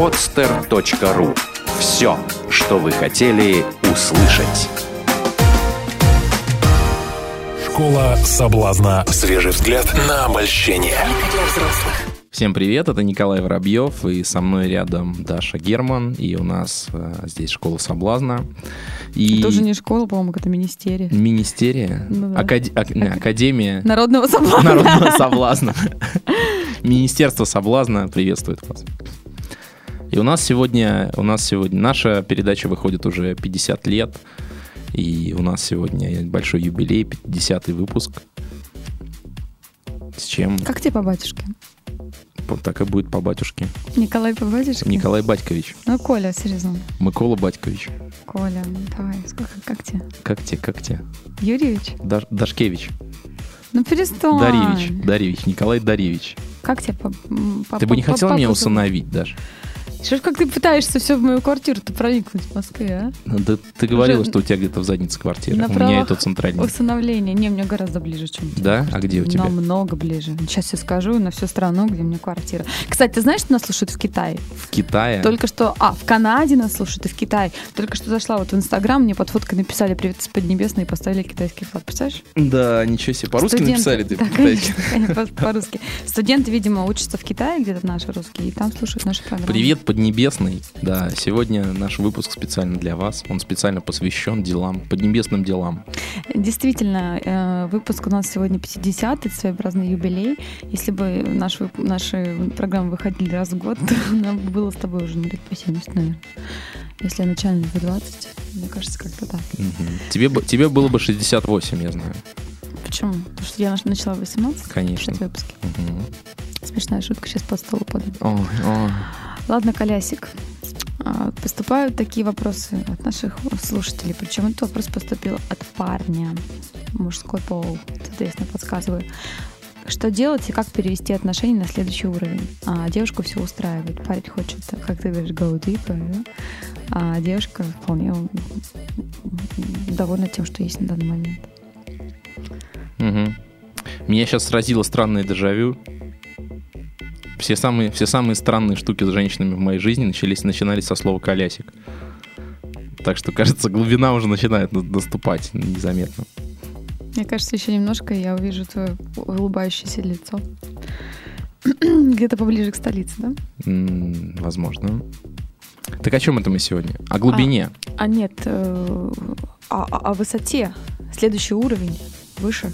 podster.ru Все, что вы хотели услышать. Школа соблазна. Свежий взгляд на обольщение. Всем привет, это Николай Воробьев, и со мной рядом Даша Герман, и у нас э, здесь школа соблазна. И Это уже не школа, по-моему, это министерия. Министерия, Ну да. Акад- ак- не, Академия Народного соблазна. народного соблазна. Министерство соблазна приветствует вас. И у нас сегодня, у нас сегодня, наша передача выходит уже 50 лет, и у нас сегодня большой юбилей, 50-й выпуск. С чем Как тебе по батюшке? так и будет по батюшке. Николай по батюшке? Николай Батькович, Ну, Коля, серьезно. Микола Батькович. Коля, ну, давай, сколько, как тебе? Как тебе, как тебе? Юрьевич? Даш- Дашкевич. Ну, перестань. Дарьевич. Дарьевич. Николай Дарьевич. Как тебе по, по Ты бы не по- хотела по меня папусу? усыновить, Даш? Что ж, как ты пытаешься все в мою квартиру-то проникнуть в Москве, а? Ну, Да ты говорила, Уже что у тебя где-то в заднице квартира. на У меня это центральный. Усыновление. Не, мне гораздо ближе, чем тебе. Да? А где у тебя? Намного ближе. Сейчас я скажу на всю страну, где у меня квартира. Кстати, ты знаешь, что нас слушают в Китае? В Китае? Только что, а, в Канаде нас слушают и в Китае. Только что зашла вот в Инстаграм, мне под фоткой написали «Привет с Поднебесной» и поставили китайский флаг. Представляешь? Да, ничего себе. По-русски Студенты- написали ты? Да, конечно, конечно, по- по-русски. Студенты, видимо, учатся в Китае, где-то наши русские, и там слушают наши программы. Привет, Поднебесный. Да, сегодня наш выпуск специально для вас. Он специально посвящен делам, поднебесным делам. Действительно, э, выпуск у нас сегодня 50-й, своеобразный юбилей. Если бы наш, наши программы выходили раз в год, то нам бы было с тобой уже ну, лет по 70, наверное. Если начальник в 20, мне кажется, как-то так. Мгм. Тебе, тебе было бы 68, я знаю. Почему? Потому что я начала в 18, Конечно. выпуски. Мгм. Смешная шутка, сейчас под стол упаду. Ой, ой. Ладно, Колясик. А, Поступают такие вопросы от наших слушателей. Причем этот вопрос поступил от парня. Мужской пол, соответственно, подсказываю. Что делать и как перевести отношения на следующий уровень? А девушку все устраивает. Парень хочет, как ты говоришь, go deeper, да? а девушка вполне довольна тем, что есть на данный момент. Мгм. Меня сейчас сразило странное дежавю. Все самые, все самые странные штуки с женщинами в моей жизни начались, начинались со слова «колясик». Так что, кажется, глубина уже начинает на- наступать незаметно. Мне кажется, еще немножко, и я увижу твое улыбающееся лицо. Где-то поближе к столице, да? Возможно. Так о чем это мы сегодня? О глубине. А нет, э, о, о- о высоте. Следующий уровень выше.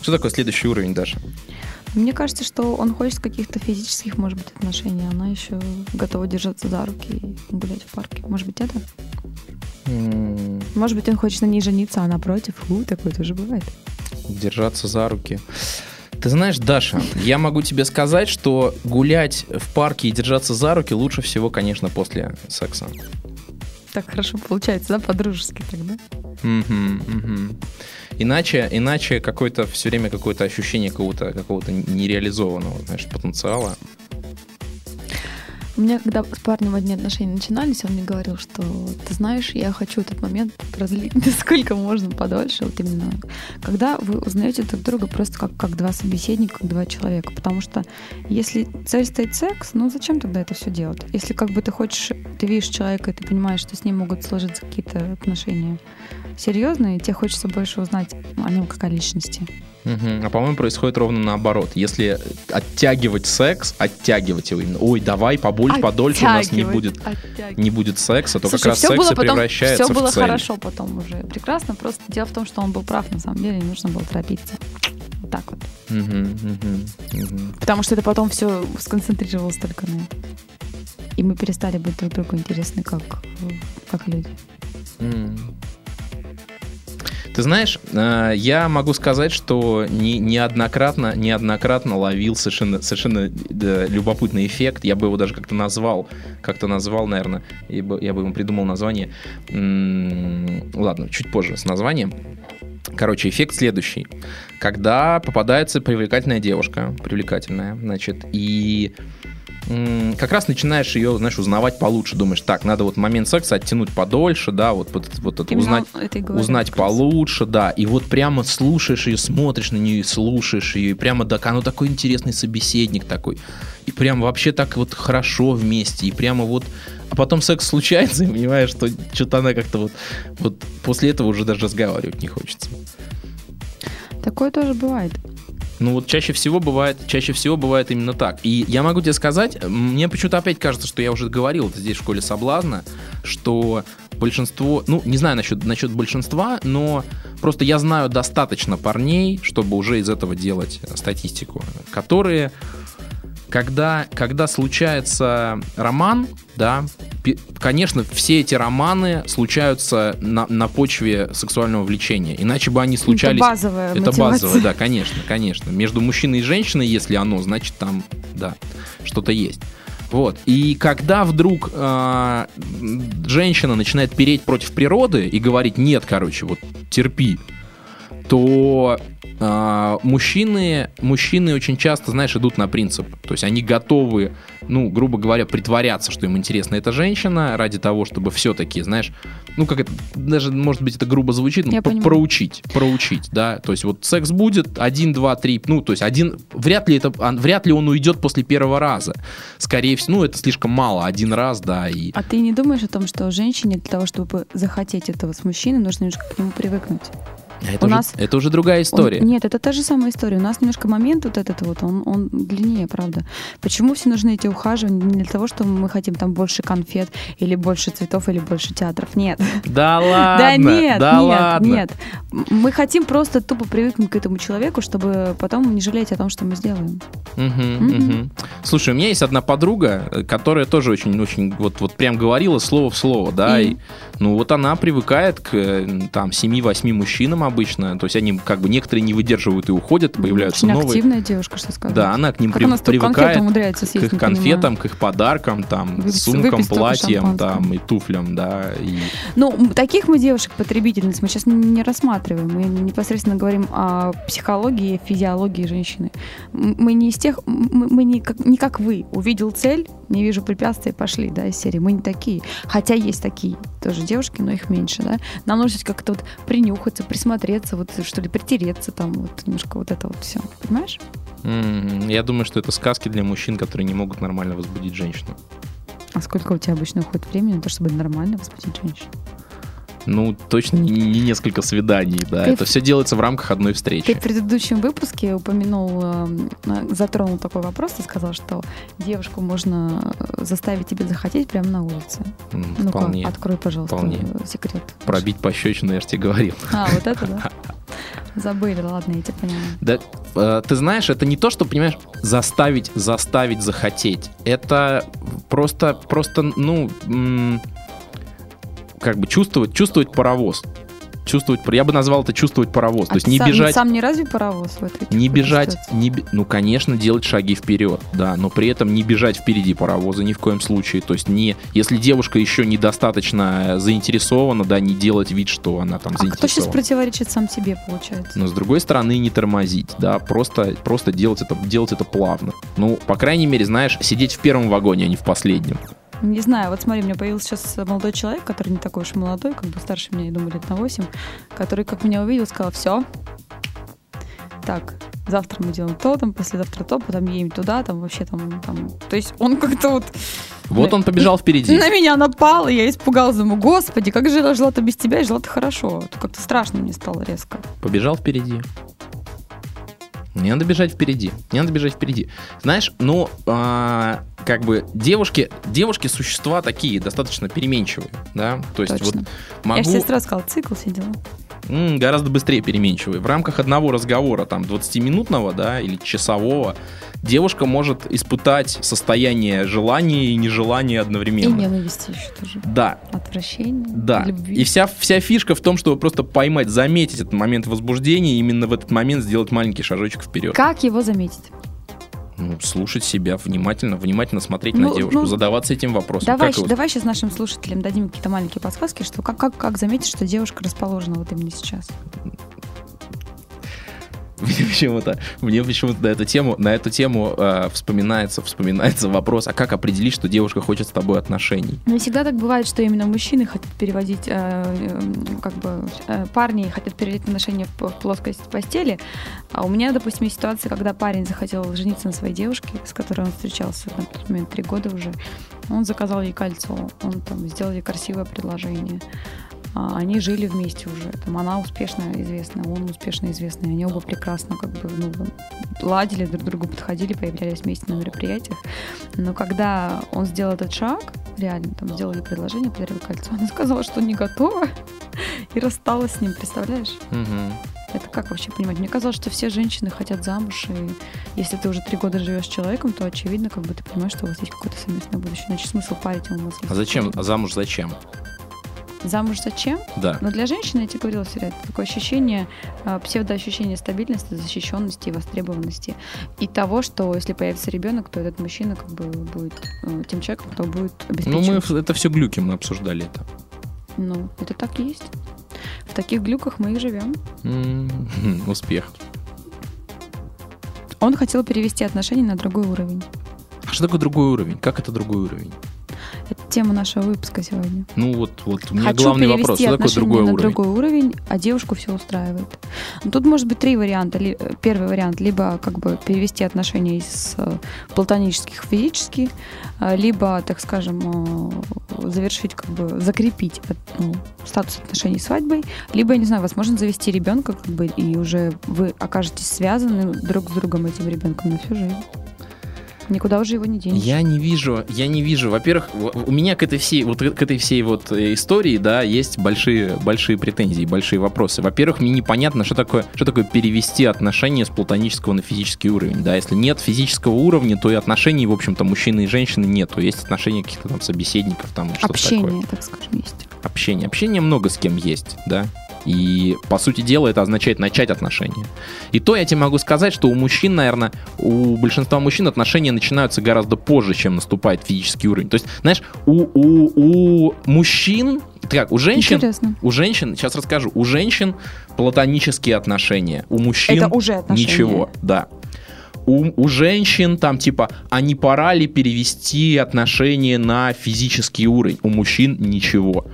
Что такое следующий уровень, Даша? Мне кажется, что он хочет каких-то физических, может быть, отношений. Она еще готова держаться за руки и гулять в парке. Может быть, это? М, Может быть, он хочет на ней жениться, а она против. У, такое тоже бывает. Держаться за руки. Ты знаешь, Даша, я могу тебе сказать, что гулять в парке и держаться за руки лучше всего, конечно, после секса. Так хорошо получается, да, по-дружески тогда? Иначе, иначе какое-то все время какое-то ощущение какого-то какого-то нереализованного, знаешь, потенциала. У меня, когда с парнем одни отношения начинались, он мне говорил, что ты знаешь, я хочу этот момент продлить насколько можно подольше. Вот именно когда вы узнаете друг друга просто как, как два собеседника, как два человека. Потому что если цель стоит секс, ну зачем тогда это все делать? Если как бы ты хочешь, ты видишь человека, и ты понимаешь, что с ним могут сложиться какие-то отношения серьезные, тебе хочется больше узнать о нем как о личности. Мгм. А по-моему, происходит ровно наоборот. Если оттягивать секс, оттягивать его именно. Ой, давай побольше, подольше у нас не будет, не будет секса, то Слушай, как раз секс было и потом, превращается все было в цель. хорошо потом уже. Прекрасно. Просто дело в том, что он был прав, на самом деле, не нужно было торопиться. Вот так вот. Мгм, мгм, мгм. Потому что это потом все сконцентрировалось только на. И мы перестали быть друг другу интересны как, как люди. М. Ты знаешь, э, я могу сказать, что не- неоднократно, неоднократно ловил совершенно, совершенно любопытный эффект. Я бы его даже как-то назвал, как-то назвал, наверное, я бы, я бы ему придумал название. Ладно, чуть позже с названием. Короче, эффект следующий. Когда попадается привлекательная девушка, привлекательная, значит, и как раз начинаешь ее, знаешь, узнавать получше. Думаешь, так, надо вот момент секса оттянуть подольше, да, вот, вот, вот это узнать, узнать получше, да. И вот прямо слушаешь ее, смотришь на нее, слушаешь ее, и прямо так, оно такой интересный собеседник такой. И прям вообще так вот хорошо вместе, и прямо вот... А потом секс случается, и понимаешь, что что-то она как-то вот... Вот после этого уже даже разговаривать не хочется. Такое тоже бывает. Ну вот чаще всего бывает, чаще всего бывает именно так. И я могу тебе сказать, мне почему-то опять кажется, что я уже говорил это здесь в школе соблазна, что большинство, ну не знаю насчет, насчет большинства, но просто я знаю достаточно парней, чтобы уже из этого делать статистику, которые когда, когда случается роман, да, конечно, все эти романы случаются на, на почве сексуального влечения. Иначе бы они случались... Это базовая Это мотивация. базовое, да, конечно, конечно. Между мужчиной и женщиной, если оно, значит там, да, что-то есть. Вот. И когда вдруг э, женщина начинает переть против природы и говорить, нет, короче, вот терпи, то э, мужчины, мужчины очень часто, знаешь, идут на принцип. То есть они готовы, ну, грубо говоря, притворяться, что им интересна эта женщина, ради того, чтобы все-таки, знаешь, ну, как это, даже, может быть, это грубо звучит, но про- проучить, проучить, да. То есть вот секс будет, один, два, три, ну, то есть один, вряд ли это, вряд ли он уйдет после первого раза. Скорее всего, ну, это слишком мало, один раз, да, и... А ты не думаешь о том, что женщине для того, чтобы захотеть этого с мужчиной, нужно немножко к нему привыкнуть? Это, У уже, нас- это уже другая Он- история. нет, это та же самая история. У нас немножко момент вот этот вот, он, он длиннее, правда. Почему все нужны эти ухаживания? Не для того, что мы хотим там больше конфет, или больше цветов, или больше театров. Нет. Да ладно, Да нет, да нет, ладно. нет. Мы хотим просто тупо привыкнуть к этому человеку, чтобы потом не жалеть о том, что мы сделаем. Мгм. мгм. Слушай, у меня есть одна подруга, э, которая тоже очень-очень вот, вот прям говорила слово в слово, да, И? и, ну вот она привыкает к э, там 7-8 мужчинам обычно, то есть они как бы некоторые не выдерживают и уходят, появляются Очень новые. активная девушка, что сказать. Да, она к ним Как при- она привыкает, умудряется к съесть, их не понимаю. конфетам, к их подаркам, там, Выпить- сумкам, платьям, там, и туфлям, да, и... Ну, таких мы девушек-потребительниц мы сейчас не рассматриваем. Мы непосредственно говорим о психологии, физиологии женщины. Мы не из тех, мы мы не как, не как вы. Увидел цель, не вижу препятствий, пошли, да, из серии. Мы не такие. Хотя есть такие тоже девушки, но их меньше, да. Нам нужно как-то вот принюхаться, присмотреться, вот что ли, притереться там, вот немножко вот это вот все. Понимаешь? М, Я думаю, что это сказки для мужчин, которые не могут нормально возбудить женщину. А сколько у тебя обычно уходит времени на то, чтобы нормально возбудить женщину? Ну, точно не, не несколько свиданий, да. Ты Это в- все делается в рамках одной Ты встречи. в предыдущем выпуске упомянул, эм, э, затронул такой вопрос, ты сказал, что девушку можно э, заставить тебе захотеть прямо на улице. Ну-ка, Вполне. открой, пожалуйста, вполне. э, секрет. Пробить пощечину, я же тебе говорил. А, вот это, да? Забыли, ладно, я тебя поняла. Да, э, ты знаешь, это не то, что, понимаешь, заставить, заставить захотеть. Это просто, просто, ну, м, как бы чувствовать, чувствовать паровоз. Чувствовать, я бы назвал это чувствовать паровоз. То А есть ты не сам, бежать, Сам не разве паровоз в этой не бежать, не, ну, конечно, делать шаги вперед, да, но при этом не бежать впереди паровоза ни в коем случае. То есть не, если девушка еще недостаточно заинтересована, да, не делать вид, что она там А кто сейчас заинтересована. противоречит сам себе, получается? Но с другой стороны не тормозить, да, просто, просто делать, это, делать это плавно. Ну, по крайней мере, знаешь, сидеть в первом вагоне, а не в последнем. Не знаю, вот смотри, у меня появился сейчас молодой человек, который не такой уж молодой, как бы старше меня, я думаю, лет на 8, который, как меня увидел, сказал, все, так, завтра мы делаем то, там, послезавтра то, потом едем туда, там, вообще там, там. То есть он как-то вот Вот он побежал впереди. на меня напал, и я испугалась, думаю, господи, как же я жила-то без тебя, и жила-то хорошо. Как-то страшно мне стало резко. Побежал впереди. Не надо бежать впереди. Не надо бежать впереди. Знаешь, ну, а, как бы девушки, девушки существа такие, достаточно переменчивые, да. То есть Точно. вот Я могу же тебе сразу сказала, цикл все дела. м, гораздо быстрее переменчивые. В рамках одного разговора, там, 20-минутного, да, или часового, девушка может испытать состояние желания и нежелания И одновременно. ненависти еще тоже. Да, Отвращение, да. любви. И вся, вся фишка в том, чтобы просто поймать, заметить этот момент возбуждения и именно в этот момент сделать маленький шажочек вперед. Как его заметить? Ну, слушать себя внимательно, внимательно смотреть Ну, на девушку, ну, задаваться этим вопросом. Давай, Как давай сейчас нашим слушателям дадим какие-то маленькие подсказки, что как, как, как заметить, что девушка расположена вот именно сейчас. Мне почему-то, мне почему-то на эту тему, на эту тему э, вспоминается, вспоминается вопрос, а как определить, что девушка хочет с тобой отношений? Не всегда так бывает, что именно мужчины хотят переводить, э, э, как бы э, парни хотят переводить отношения в плоскость постели. А у меня, допустим, есть ситуация, когда парень захотел жениться на своей девушке, с которой он встречался на тот момент три года уже. Он заказал ей кольцо, он там сделал ей красивое предложение. А, Они жили вместе уже. Там она успешно известная, он успешно известный. Они оба прекрасно как бы ну, ладили, друг к другу подходили, появлялись вместе на мероприятиях. Но когда он сделал этот шаг, реально там сделал ей предложение, подарил кольцо, она сказала, что не готова и рассталась с ним, представляешь? Мгм. Это как вообще понимать? Мне казалось, что все женщины хотят замуж, и если ты уже три года живешь с человеком, то очевидно, как бы ты понимаешь, что у вас есть какое-то совместное будущее. Иначе смысл парить ему мозги. А зачем? А замуж зачем? Замуж зачем? Да. Но для женщины, я тебе говорила всегда, это такое ощущение, э, псевдоощущение стабильности, защищенности и востребованности. И того, что если появится ребенок, то этот мужчина как бы будет э, тем человеком, кто будет Ну, обеспечивать. мы в- это все глюки, мы обсуждали это. Ну, это так и есть. В таких глюках мы и живем. М, Успех. Он хотел перевести отношения на другой уровень. А что такое другой уровень? Как это другой уровень? Тема нашего выпуска сегодня. Ну вот, вот у меня Хочу главный вопрос. Что такое другой на уровень? другой уровень, а девушку все устраивает. Ну, тут может быть три варианта. Э, Первый вариант либо как бы перевести отношения из э, платонических в физические, э, либо, так скажем, завершить, как бы закрепить ну, статус отношений свадьбой, либо, я не знаю, возможно, завести ребенка, как бы, и уже вы окажетесь связаны друг с другом этим ребенком на всю жизнь. Никуда уже его не денешь. Я не вижу, я не вижу. Во-первых, у меня к этой всей вот к этой всей вот э, истории, да, есть большие большие претензии, большие вопросы. Во-первых, мне непонятно, что такое что такое перевести отношения с платонического на физический уровень, да. Если нет физического уровня, то и отношений, в общем-то, мужчины и женщины нету. Есть отношения каких-то там собеседников, там что-то Общение, такое. так скажем, есть. Общение, общение много с кем есть, да. И, по сути дела, это означает начать отношения. И то я тебе могу сказать, что у мужчин, наверное, у большинства мужчин отношения начинаются гораздо позже, чем наступает физический уровень. То есть, знаешь, у, у, у мужчин, как, у женщин, Интересно. у женщин, сейчас расскажу, у женщин платонические отношения, у мужчин Это уже отношения. ничего, да. У, у женщин там типа, а не пора ли перевести отношения на физический уровень? У мужчин ничего.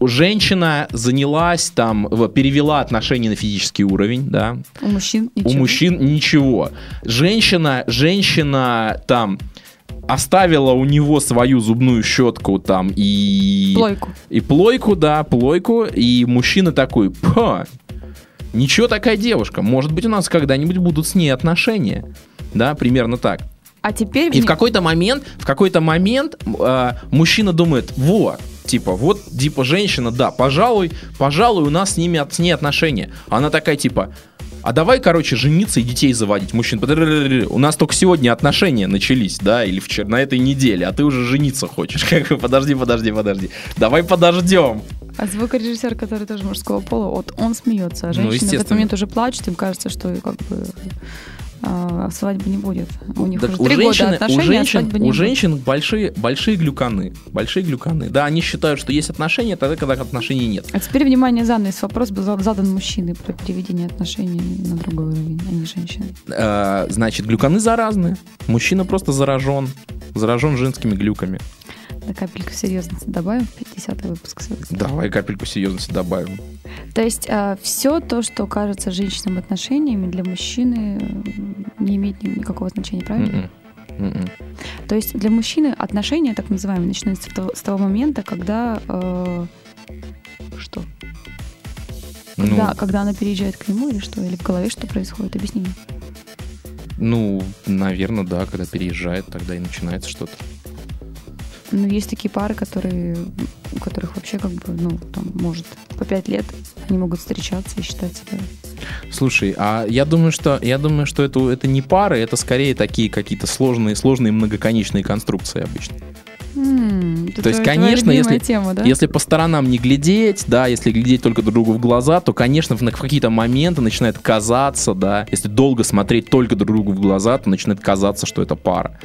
Женщина занялась там, перевела отношения на физический уровень, да. У мужчин ничего. У мужчин ничего. Женщина, женщина там оставила у него свою зубную щетку там и... Плойку. И плойку, да, плойку. И мужчина такой, па, ничего такая девушка. Может быть, у нас когда-нибудь будут с ней отношения. Да, примерно так. А теперь... И в какой-то момент, в какой-то момент э, мужчина думает, вот, типа, вот, типа, женщина, да, пожалуй, пожалуй, у нас с ними от, с ней отношения. Она такая, типа, а давай, короче, жениться и детей заводить. «Подр-рр-рр-рр, у нас только сегодня отношения начались, да, или вчера, на этой неделе, а ты уже жениться хочешь. Как бы, подожди, подожди, подожди. Давай подождем. А звукорежиссер, который тоже мужского пола, вот он смеется, а Ну, женщины в этот момент уже плачут, им кажется, что как бы а, свадьбы не будет. У них Так уже у три женщины, года отношений, у а женщин, свадьбы не у будет. женщин большие, большие глюканы. Большие глюканы. Да, они считают, что есть отношения, тогда, когда отношений нет. А теперь, внимание, занавес. Вопрос был за- задан мужчиной про переведение отношений на другой уровень, а не женщины. Э, значит, глюканы заразны. Мужчина просто заражен. Заражен женскими глюками. На капельку серьезности добавим в 50 выпуск. Давай капельку серьезности добавим. То есть все то, что кажется женщинам отношениями, для мужчины не имеет ни- никакого значения, правильно? Мгм. Мгм. То есть для мужчины отношения, так называемые, начинаются с того, с того момента, когда... э, что? Ну, Когда, когда она переезжает к нему или что? Или в голове что происходит? Объясни мне. ну, наверное, да, когда переезжает, тогда и начинается что-то. Ну, есть такие пары, которые, у которых вообще как бы, ну, там, может, по пять лет они могут встречаться и считать себя... Слушай, а я думаю, что я думаю, что это, это не пары, это скорее такие какие-то сложные, сложные многоконечные конструкции обычно. Это То есть, конечно, если- тема, да? Если по сторонам не глядеть, да, если глядеть только друг другу в глаза, то, конечно, в, в какие-то моменты начинает казаться, да, если долго смотреть только друг другу в глаза, то начинает казаться, что это пара.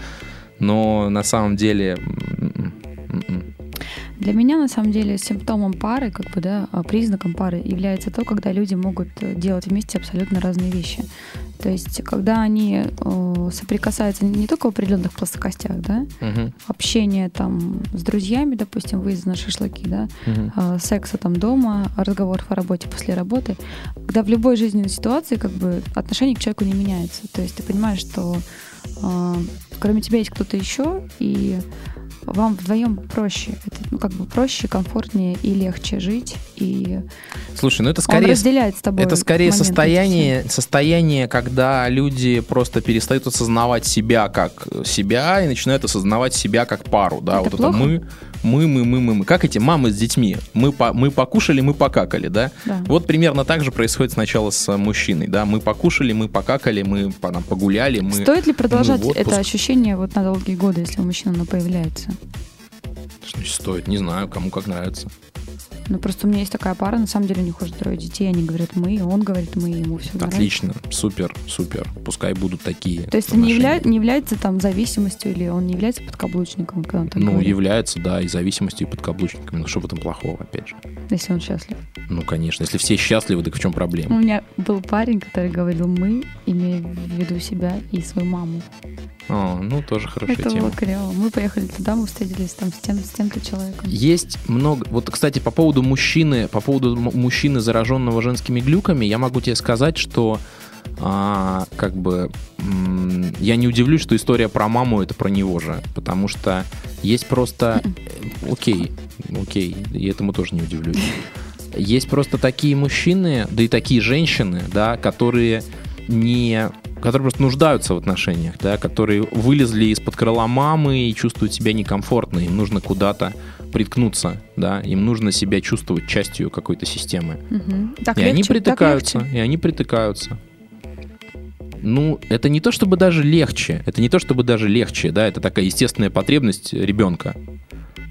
Но на самом деле... м, м, м. Для меня, на самом деле, симптомом пары, как бы, да, а, признаком пары является то, когда люди могут э, делать вместе абсолютно разные вещи. То есть, когда они э, соприкасаются не только в определенных плоскостях, да, Мгм. общение там с друзьями, допустим, выезд на шашлыки, да, Мгм. э, секса там дома, разговоров о работе после работы, когда в любой жизненной ситуации как бы отношение к человеку не меняется. То есть ты понимаешь, что э, кроме тебя есть кто-то еще, и вам вдвоем проще. Это, ну, как бы проще, комфортнее и легче жить. И Слушай, ну это он скорее разделяет с тобой. Это скорее эти состояние, состояние, когда люди просто перестают осознавать себя как себя и начинают осознавать себя как пару, да, Это вот плохо? это мы, мы, мы, мы, мы, мы. Как эти мамы с детьми? Мы, по- мы покушали, мы покакали, да? Да. Вот примерно так же происходит сначала с мужчиной, да? Мы покушали, мы покакали, мы там, погуляли, мы... Стоит ли продолжать отпуск. это ощущение вот на долгие годы, если у мужчины оно появляется? Что значит стоит? Не знаю, кому как нравится. Ну, просто у меня есть такая пара, на самом деле у них уже трое детей, они говорят мы, он говорит мы, ему все Отлично, супер, супер. Пускай будут такие. То есть не, явля- не является там зависимостью или он не является подкаблучником, когда он так Ну, говорит, является, да, и зависимостью, и подкаблучниками. Ну, что в этом плохого, опять же? если он счастлив. Ну, конечно. Если все счастливы, так в чем У проблема? меня был парень, который говорил мы, имея в виду себя и свою маму. А, ну, тоже хорошая это тема. было клево. Мы поехали туда, мы встретились там с тем, с тем-то человеком. Есть много... Вот, кстати, по поводу мужчины, по поводу мужчины, зараженного женскими глюками, я могу тебе сказать, что а, как бы я не удивлюсь, что история про маму это про него же, потому что есть просто... э, Окей, окей, и этому тоже не удивлюсь. Есть просто такие мужчины, да и такие женщины, да, которые не которые просто нуждаются в отношениях, да, которые вылезли из-под крыла мамы и чувствуют себя некомфортно, им нужно куда-то приткнуться, да, им нужно себя чувствовать частью какой-то системы. Мгм. Так и они легче, так притыкаются, легче. и они притыкаются. Ну, это не то чтобы даже легче, это не то чтобы даже легче, да, это такая естественная потребность ребенка,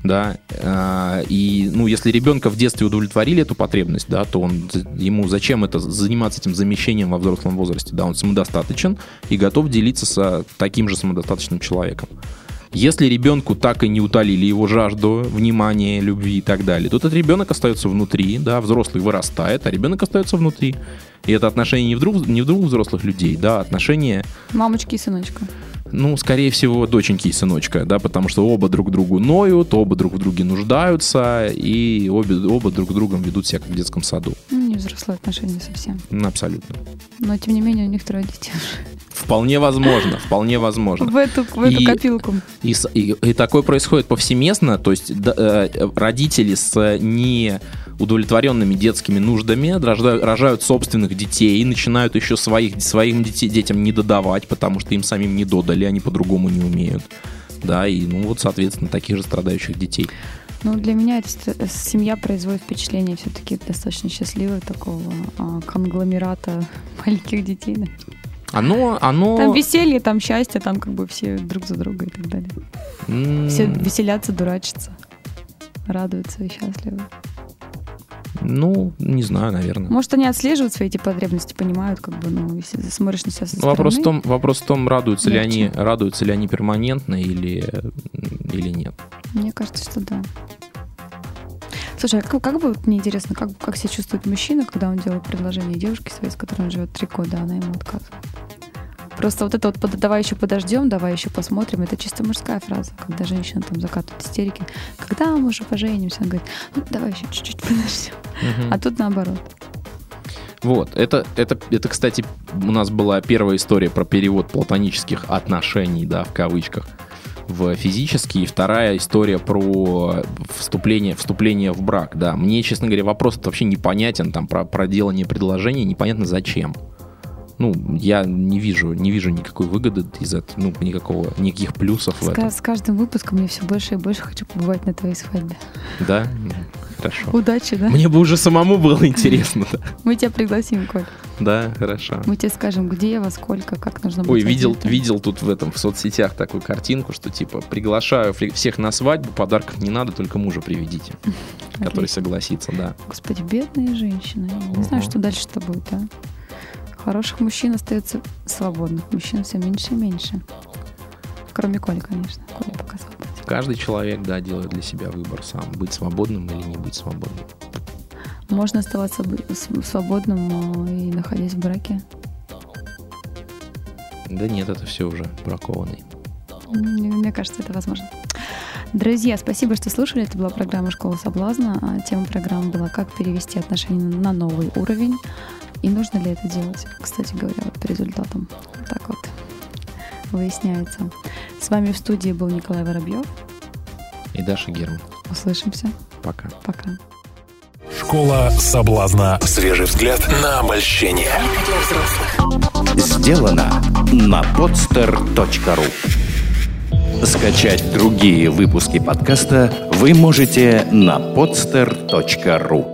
да, а, и, ну, если ребенка в детстве удовлетворили эту потребность, да, то он, ему зачем это заниматься этим замещением во взрослом возрасте, да, он самодостаточен и готов делиться с таким же самодостаточным человеком. Если ребенку так и не утолили его жажду, внимания, любви и так далее, то этот ребенок остается внутри, да, взрослый вырастает, а ребенок остается внутри. И это отношение не в, двух, не в двух взрослых людей, да, отношение, Мамочки и сыночка. Ну, скорее всего, доченьки и сыночка, да, потому что оба друг другу ноют, оба друг в друге нуждаются, и обе, оба друг другом ведут себя как в детском саду. Ну, не взрослые отношения совсем. Ну, абсолютно. Но, тем не менее, у них трое детей. Вполне возможно, вполне возможно. В эту, в эту И- копилку. И, и- и такое происходит повсеместно, то есть да, э, родители с э, неудовлетворенными детскими нуждами рождают, рожают собственных детей и начинают еще своих, своим детей, детям не додавать, потому что им самим не додали, они по-другому не умеют. Да, и ну вот, соответственно, таких же страдающих детей. Ну, для меня эта э, семья производит впечатление все-таки достаточно счастливого такого а, конгломерата маленьких детей. да. Оно, оно... Там веселье, там счастье, там как бы все друг за друга и так далее. м, Все веселятся, дурачатся, радуются и счастливы. Ну, не знаю, наверное. Может, они отслеживают свои эти потребности, понимают, как бы, ну, если смотришь на себя со Ну, Вопрос в стороны. том, вопрос в том, радуются ли они, радуются ли они перманентно или, или нет. Мне кажется, что да. Слушай, а как, как бы мне интересно, как, как себя чувствует мужчина, когда он делает предложение девушке своей, с которой он живет три года, а она ему отказывает? Просто вот это вот давай еще подождем, давай еще посмотрим, это чисто мужская фраза, когда женщина там закатывает истерики. Когда мы уже поженимся? Она говорит, ну давай еще чуть-чуть подождем. Мгм. А тут наоборот. Вот, это, это, это, кстати, у нас была первая история про перевод платонических отношений, да, в кавычках, в физические, и вторая история про вступление, вступление в брак, да. Мне, честно говоря, вопрос вообще непонятен, там, про, про делание предложения, непонятно зачем. Ну, я не вижу, не вижу никакой выгоды из этого, ну, никакого, никаких плюсов в С, этом, ка- с каждым выпуском я все больше и больше хочу побывать на твоей свадьбе. да? Хорошо. Удачи, да? Мне бы уже самому было интересно, да. Мы тебя пригласим, Коль. Да, хорошо. Мы тебе скажем, где, во сколько, как нужно. Ой, видел, видел тут в этом в соцсетях такую картинку, что типа приглашаю всех на свадьбу, подарков не надо, только мужа приведите, который согласится, да. Господи, бедные женщины. Я не знаю, что дальше-то будет, а? Хороших мужчин остается свободных. Мужчин все меньше и меньше. Кроме Коли, конечно. Коля пока свободен. Каждый человек, да, делает для себя выбор сам, быть свободным или не быть свободным. Можно оставаться свободным и находясь в браке? Да нет, это все уже бракованный. Мне, мне кажется, это возможно. Друзья, спасибо, что слушали. Это была программа «Школа соблазна». А Тема программы была «Как перевести отношения на новый уровень». И нужно ли это делать? Кстати говоря, вот по результатам. Вот так вот выясняется. С вами в студии был Николай Воробьев. И Даша Герман. Услышимся. Пока. Пока. Школа соблазна. Свежий взгляд на обольщение. Сделано на podster.ru Скачать другие выпуски подкаста вы можете на podster.ru